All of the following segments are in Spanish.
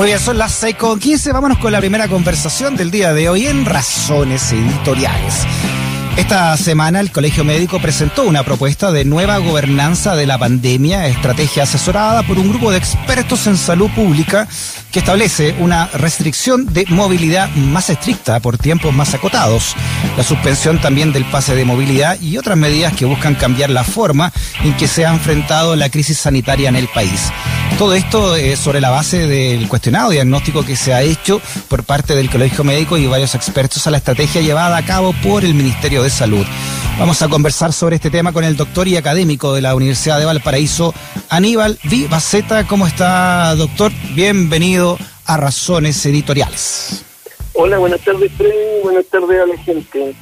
Muy bien, son las 6 con 15. Vámonos con la primera conversación del día de hoy en Razones Editoriales. Esta semana el Colegio Médico presentó una propuesta de nueva gobernanza de la pandemia, estrategia asesorada por un grupo de expertos en salud pública que establece una restricción de movilidad más estricta por tiempos más acotados, la suspensión también del pase de movilidad y otras medidas que buscan cambiar la forma en que se ha enfrentado la crisis sanitaria en el país. Todo esto es sobre la base del cuestionado diagnóstico que se ha hecho por parte del Colegio Médico y varios expertos a la estrategia llevada a cabo por el Ministerio de Salud. Vamos a conversar sobre este tema con el doctor y académico de la Universidad de Valparaíso, Aníbal Vivaceta. ¿Cómo está, doctor? Bienvenido a Razones Editoriales. Hola, buenas tardes, Freddy. Buenas tardes a la gente.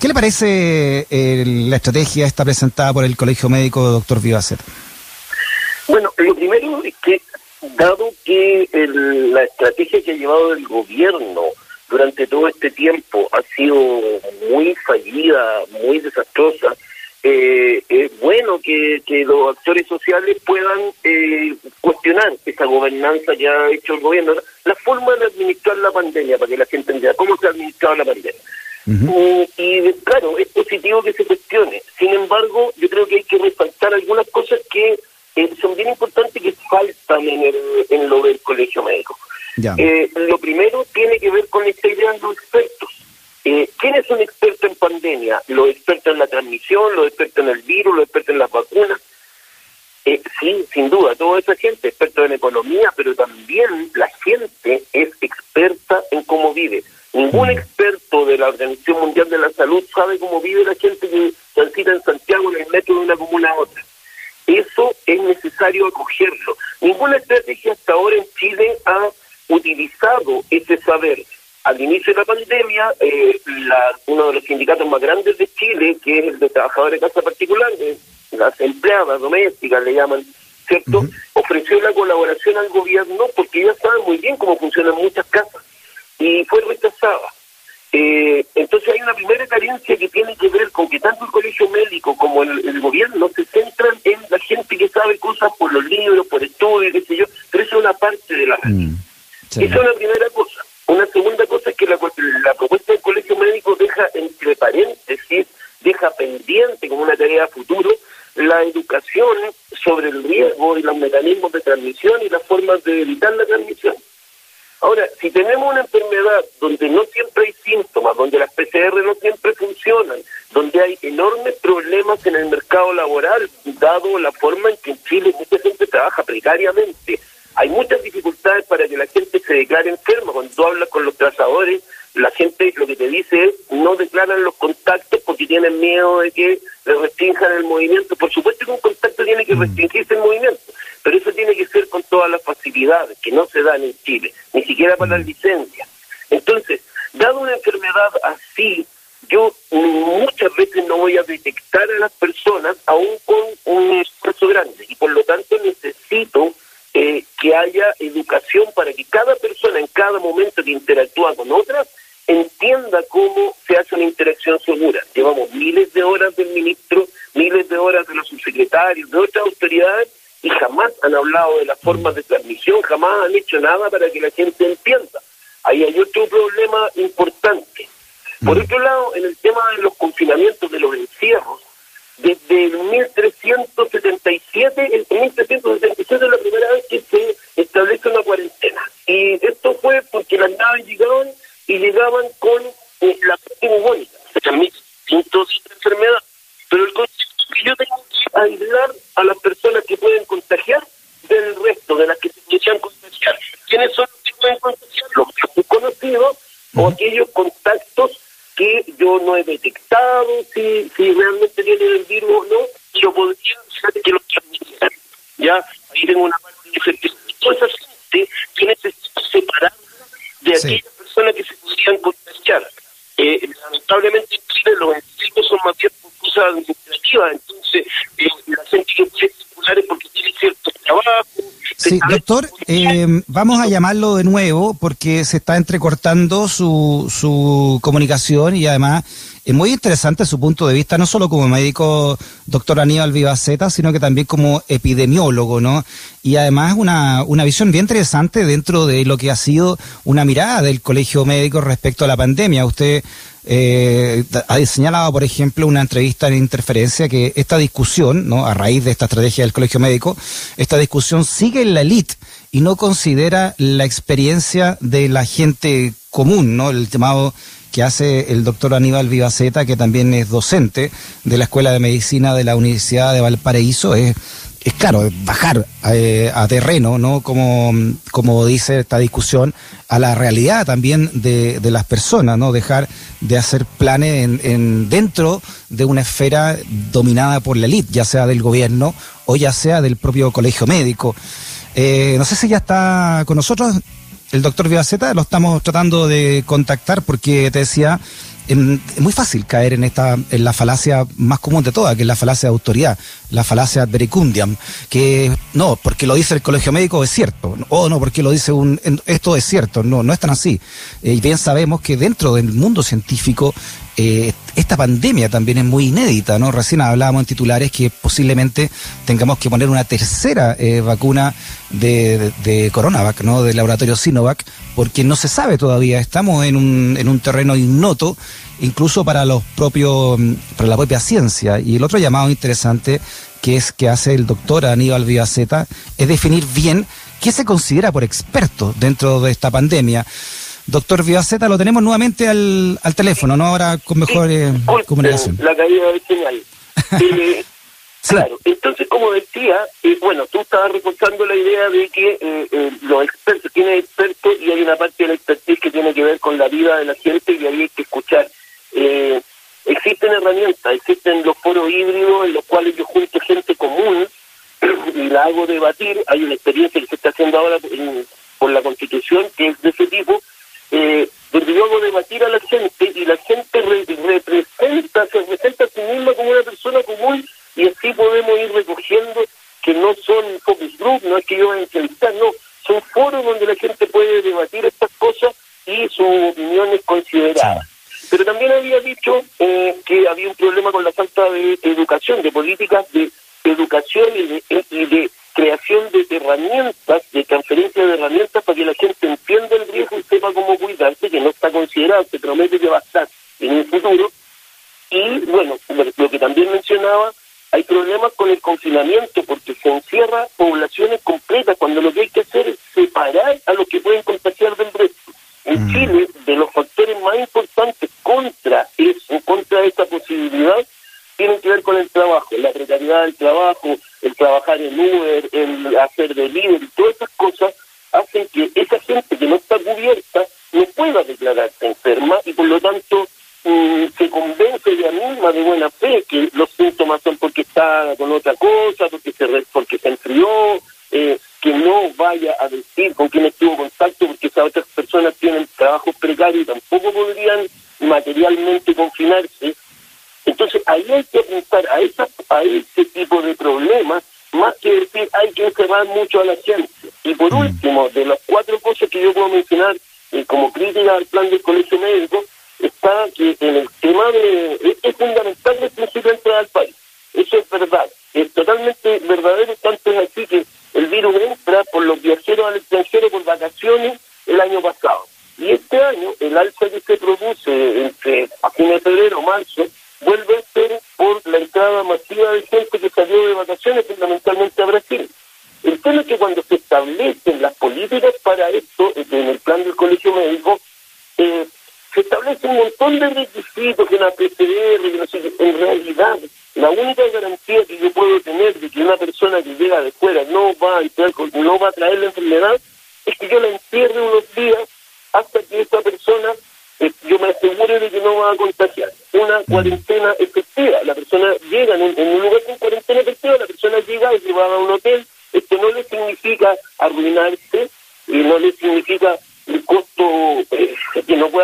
¿Qué le parece eh, la estrategia esta presentada por el Colegio Médico, doctor Vivaceta? Bueno, que, dado que la estrategia que ha llevado el gobierno durante todo este tiempo ha sido muy fallida, muy desastrosa, eh, es bueno que, los actores sociales puedan eh, cuestionar esa gobernanza que ha hecho el gobierno, la forma de administrar la pandemia, para que la gente entienda cómo se ha administrado la pandemia. Mm, y, claro, es positivo que se cuestione. Sin embargo, yo creo que hay que resaltar algunas cosas que eh, son bien importantes que faltan en, el, en lo del colegio médico. Eh, lo primero tiene que ver con esta idea de los expertos. Eh, ¿Quién es un experto en pandemia? Los expertos en la transmisión, los expertos en el virus, los expertos en las vacunas. Eh, sí, sin duda, toda esa gente, expertos en economía, pero también la gente es experta en cómo vive. Ningún mm. experto de la Organización Mundial de la Salud sabe cómo vive la gente que transita en Santiago en el metro de una comuna a otra. Eso es necesario acogerlo. Ninguna estrategia hasta ahora en Chile ha utilizado ese saber. Al inicio de la pandemia, eh, uno de los sindicatos más grandes de Chile, que es el de trabajadores de casa particular, las empleadas domésticas le llaman, ¿cierto? Ofreció la colaboración al gobierno porque ya saben muy bien cómo funcionan muchas casas y fue rechazada. Eh, entonces hay una primera carencia que tiene que ver con que tanto el colegio médico como el, gobierno se centran en gente que sabe cosas por los libros, por estudios, qué sé yo, pero eso es una parte de la mm. Esa es una primera cosa. Una segunda cosa es que la, la propuesta del colegio médico deja entre paréntesis, deja pendiente como una tarea futuro la educación sobre el riesgo y los mecanismos de transmisión y las formas de evitar la transmisión. Ahora, si tenemos una enfermedad donde no siempre hay síntomas, donde las PCR no siempre funcionan, donde hay enormes problemas en el mercado laboral, dado la forma en que en Chile mucha gente trabaja precariamente, hay muchas dificultades para que la gente se declare enferma. Cuando tú hablas con los trazadores, la gente lo que te dice es no declaran los contactos porque tienen miedo de que les restrinjan el movimiento. Por supuesto que un contacto tiene que mm. restringirse el movimiento, pero eso tiene que ser con todas las que no se dan en Chile, ni siquiera para las mm. licencias. Entonces, dado una enfermedad así, yo muchas veces no voy a detectar a las personas aún con un esfuerzo grande y por lo tanto necesito eh, que haya educación para que cada persona en cada momento que interactúa con otras entienda cómo se hace una interacción segura. Llevamos miles de horas del ministro, miles de horas de los subsecretarios, de otras autoridades y jamás han hablado de las formas de transmisión, jamás han hecho nada para que la gente entienda. Ahí hay otro problema importante. Por mm. otro lado, en el tema de los confinamientos, de los encierros, desde el 1377, el 1377 es la primera vez que se establece una cuarentena. Y esto fue porque las naves llegaban y llegaban con eh, la peste bubónica. Se transmiten distintos enfermedades. Pero el concepto es que yo tengo que aislar a las personas que pueden contagiar del resto, de las que se pueden contagiar. ¿Quiénes son los que pueden contagiar? Los conocidos o aquellos contactos que yo no he detectado si, si realmente tiene el virus o no, yo podría saber que lo transmitieran. Ya, ahí tengo una parte de Toda esa gente que necesita separar de aquellas personas que se podrían contagiar. Eh, lamentablemente en Chile los encierros son más bien por cosas administrativas, entonces eh, la gente que puede circular es porque tiene cierto trabajo, Sí, doctor, eh, vamos a llamarlo de nuevo porque se está entrecortando su, su comunicación y además es muy interesante su punto de vista, no solo como médico, doctor Aníbal Vivaceta, sino que también como epidemiólogo, ¿no? Y además una, una visión bien interesante dentro de lo que ha sido una mirada del colegio médico respecto a la pandemia. Usted eh, ha señalado, por ejemplo, una entrevista en Interferencia que esta discusión, ¿no? a raíz de esta estrategia del Colegio Médico, esta discusión sigue en la elite y no considera la experiencia de la gente común, ¿no? el llamado que hace el doctor Aníbal Vivaceta, que también es docente de la Escuela de Medicina de la Universidad de Valparaíso, es es claro, bajar eh, a terreno, ¿no? Como, como dice esta discusión, a la realidad también de, de las personas, ¿no? Dejar de hacer planes en, en, dentro de una esfera dominada por la élite, ya sea del gobierno o ya sea del propio colegio médico. Eh, no sé si ya está con nosotros el doctor Vivaceta, lo estamos tratando de contactar porque te decía, es muy fácil caer en esta en la falacia más común de todas, que es la falacia de autoridad, la falacia vericundiam, que no, porque lo dice el colegio médico es cierto, o no, porque lo dice un esto es cierto, no, no es tan así. Eh, y bien sabemos que dentro del mundo científico eh, esta pandemia también es muy inédita, ¿no? Recién hablábamos en titulares que posiblemente tengamos que poner una tercera eh, vacuna de, de, Coronavac, ¿no? Del laboratorio Sinovac, porque no se sabe todavía, estamos en un, en un terreno ignoto, incluso para los propios, para la propia ciencia. Y el otro llamado interesante que es que hace el doctor Aníbal Vivaceta es definir bien qué se considera por experto dentro de esta pandemia. Doctor Vivaceta, lo tenemos nuevamente al, al teléfono, ¿no? Ahora con mejor eh, comunicación. La caída de señal. Eh, claro, entonces como decía, eh, bueno, tú estabas reforzando la idea de que los expertos tienen expertos y hay una parte de la expertise que tiene que ver con la vida de la gente y ahí hay que escuchar. existen herramientas, existen los foros híbridos en los cuales yo junto gente común y la hago debatir. Hay una experiencia que se está haciendo ahora por la Constitución que es de ese tipo eh, yo hago debatir a la gente y la gente representa, se representa a sí misma como una persona común y así podemos ir recogiendo que no son focus group, no es que yo vaya a entrevistar, no, son foros donde la gente puede debatir estas cosas y su opinión es considerada. Pero también había dicho eh, que había un problema con la falta de educación, de políticas de educación y de, y de creación de herramientas, de transferencia de herramientas para que la gente entienda el riesgo y sepa cómo cuidarse, que no está considerado, se promete que va a estar en el futuro. Y bueno, lo que también mencionaba, hay problemas con el confinamiento porque se encierra poblaciones completas cuando lo que hay que hacer es separar a los que pueden contagiar del resto. En mm. Chile, de los factores más importantes contra eso, contra esta posibilidad, tienen que ver con el trabajo, la precariedad del trabajo, el trabajar en Uber, el hacer delivery, todas esas cosas hacen que esa gente que no está cubierta no pueda declararse enferma y por lo tanto mm, se convence ella misma de buena fe que los síntomas son porque está con otra cosa, porque se, porque se enfrió, eh, que no vaya a decir con quién estuvo en contacto porque esas otras personas tienen trabajos precarios y tampoco podrían materialmente confinarse entonces ahí hay que apuntar a, esa, a ese tipo de problemas, más que decir hay que encerrar mucho a la ciencia. Y por mm. último, de las cuatro cosas que yo puedo mencionar eh, como crítica al plan del colegio médico, está que en el tema de... Es, fundamental el principio de entrada al país. Eso es verdad. Es totalmente verdadero, tanto es así que el virus entra por los viajeros al extranjero por vacaciones el año pasado. Y este año, el alza que se produce entre a fines de febrero o marzo, vacaciones, fundamentalmente a Brasil. El tema es que cuando se establecen las políticas para esto, eh, en el plan del colegio médico, eh, se establece un montón de requisitos en la PCR, que no sé, en realidad la única garantía que yo puedo tener de que una persona que llega de fuera no va a entrar, no va a traer la enfermedad es que yo la encierre unos días hasta que esta persona eh, yo me aseguro de que no va a contagiar. Una cuarentena efectiva. La persona llega en un, lugar con cuarentena efectiva, la persona llega y se va a un hotel. Esto no le significa arruinarse y no le significa el costo eh,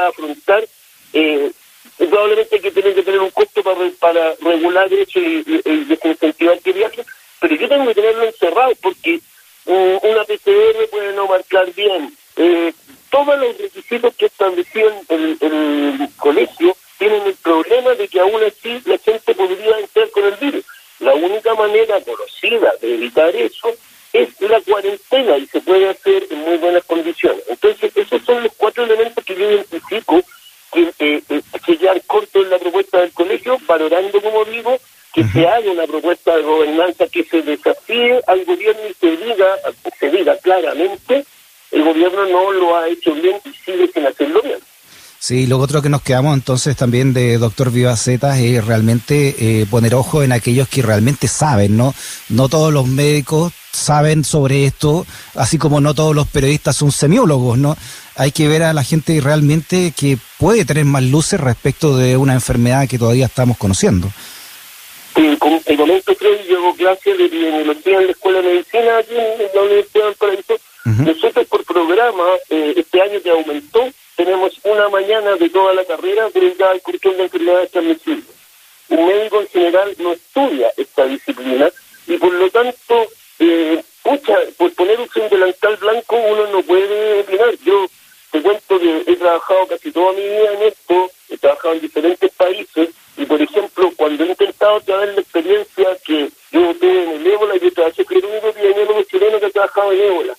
afrontar. Eh, probablemente hay que tener que tener un costo para, regular eso y, y, desincentivar que viaje, pero yo tengo que tenerlo encerrado porque una PCR puede no marcar bien. Eh, todos los requisitos que estableció el, el colegio tienen el problema de que aún así la gente podría entrar con el virus. La única manera conocida de evitar eso es la cuarentena y se puede hacer en muy buenas condiciones. Entonces, cuatro elementos que yo identifico que, eh, eh que quedan cortos en la propuesta del colegio, valorando, como digo, que se haga una propuesta de gobernanza que se desafíe al gobierno y se diga, se diga claramente, el gobierno no lo ha hecho bien y sigue sin hacerlo bien. Sí, lo otro que nos quedamos entonces también de doctor Vivaceta es realmente eh, poner ojo en aquellos que realmente saben, ¿no? No todos los médicos saben sobre esto, así como no todos los periodistas son semiólogos, ¿no? Hay que ver a la gente realmente que puede tener más luces respecto de una enfermedad que todavía estamos conociendo. Sí, como te comento, creo, yo hago clases de epidemiología en la Escuela de Medicina aquí en la Universidad del Paraíso. Nosotros por programa, eh, este año que aumentó, tenemos una mañana de toda la carrera dedicada al control de enfermedades transmisibles. Un médico en general no estudia esta disciplina y por lo tanto, eh, por poner un delantal blanco uno no puede opinar. Yo te cuento que he trabajado casi toda mi vida en esto, he trabajado en diferentes países y por ejemplo cuando he intentado traer la experiencia que yo tuve en el ébola, yo trabajé con el único epidemiólogo chileno que ha trabajado en ébola.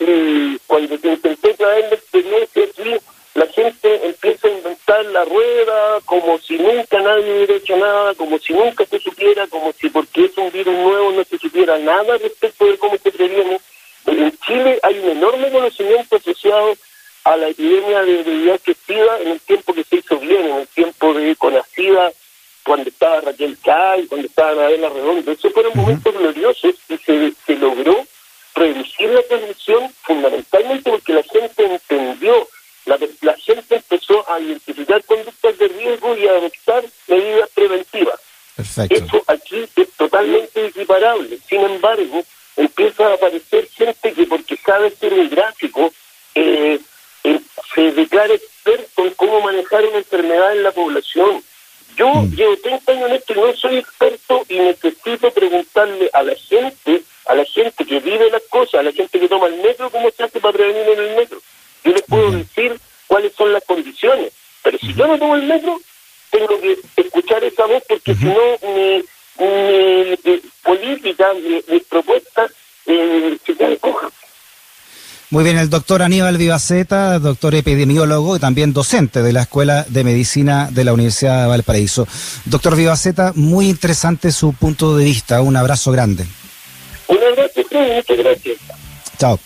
Y cuando te intenté traer la experiencia la gente empieza a inventar la rueda como si nunca nadie hubiera hecho nada, como si nunca se supiera, como si porque es un virus nuevo no nada respecto de cómo se previene. En Chile hay un enorme conocimiento asociado a la epidemia de VIH SIDA en el tiempo que se hizo bien, en el tiempo de conocida cuando estaba Raquel Cay, cuando estaba Nadela Redondo. Esos fueron momentos gloriosos y se, se logró reducir la transmisión fundamentalmente porque la gente entendió la, la gente empezó a identificar conductas de riesgo y a adoptar medidas preventivas. Perfecto. Eso embargo, empieza a aparecer gente que porque sabe ser un gráfico, eh, eh, se declara experto en cómo manejar una enfermedad en la población. Yo mm. llevo 30 años en esto y no soy experto y necesito preguntarle a la gente, a la gente que vive las cosas, a la gente que toma el metro, cómo se hace para prevenir en el metro. Yo les puedo decir cuáles son las condiciones, pero si yo no tomo el metro, tengo que escuchar esa voz porque si no, mi, mi, política, mi, propuesta eh, se queda coja. Muy bien, el doctor Aníbal Vivaceta, doctor epidemiólogo y también docente de la Escuela de Medicina de la Universidad de Valparaíso. Doctor Vivaceta, muy interesante su punto de vista. Un abrazo grande. Un abrazo, muchas gracias. Chao.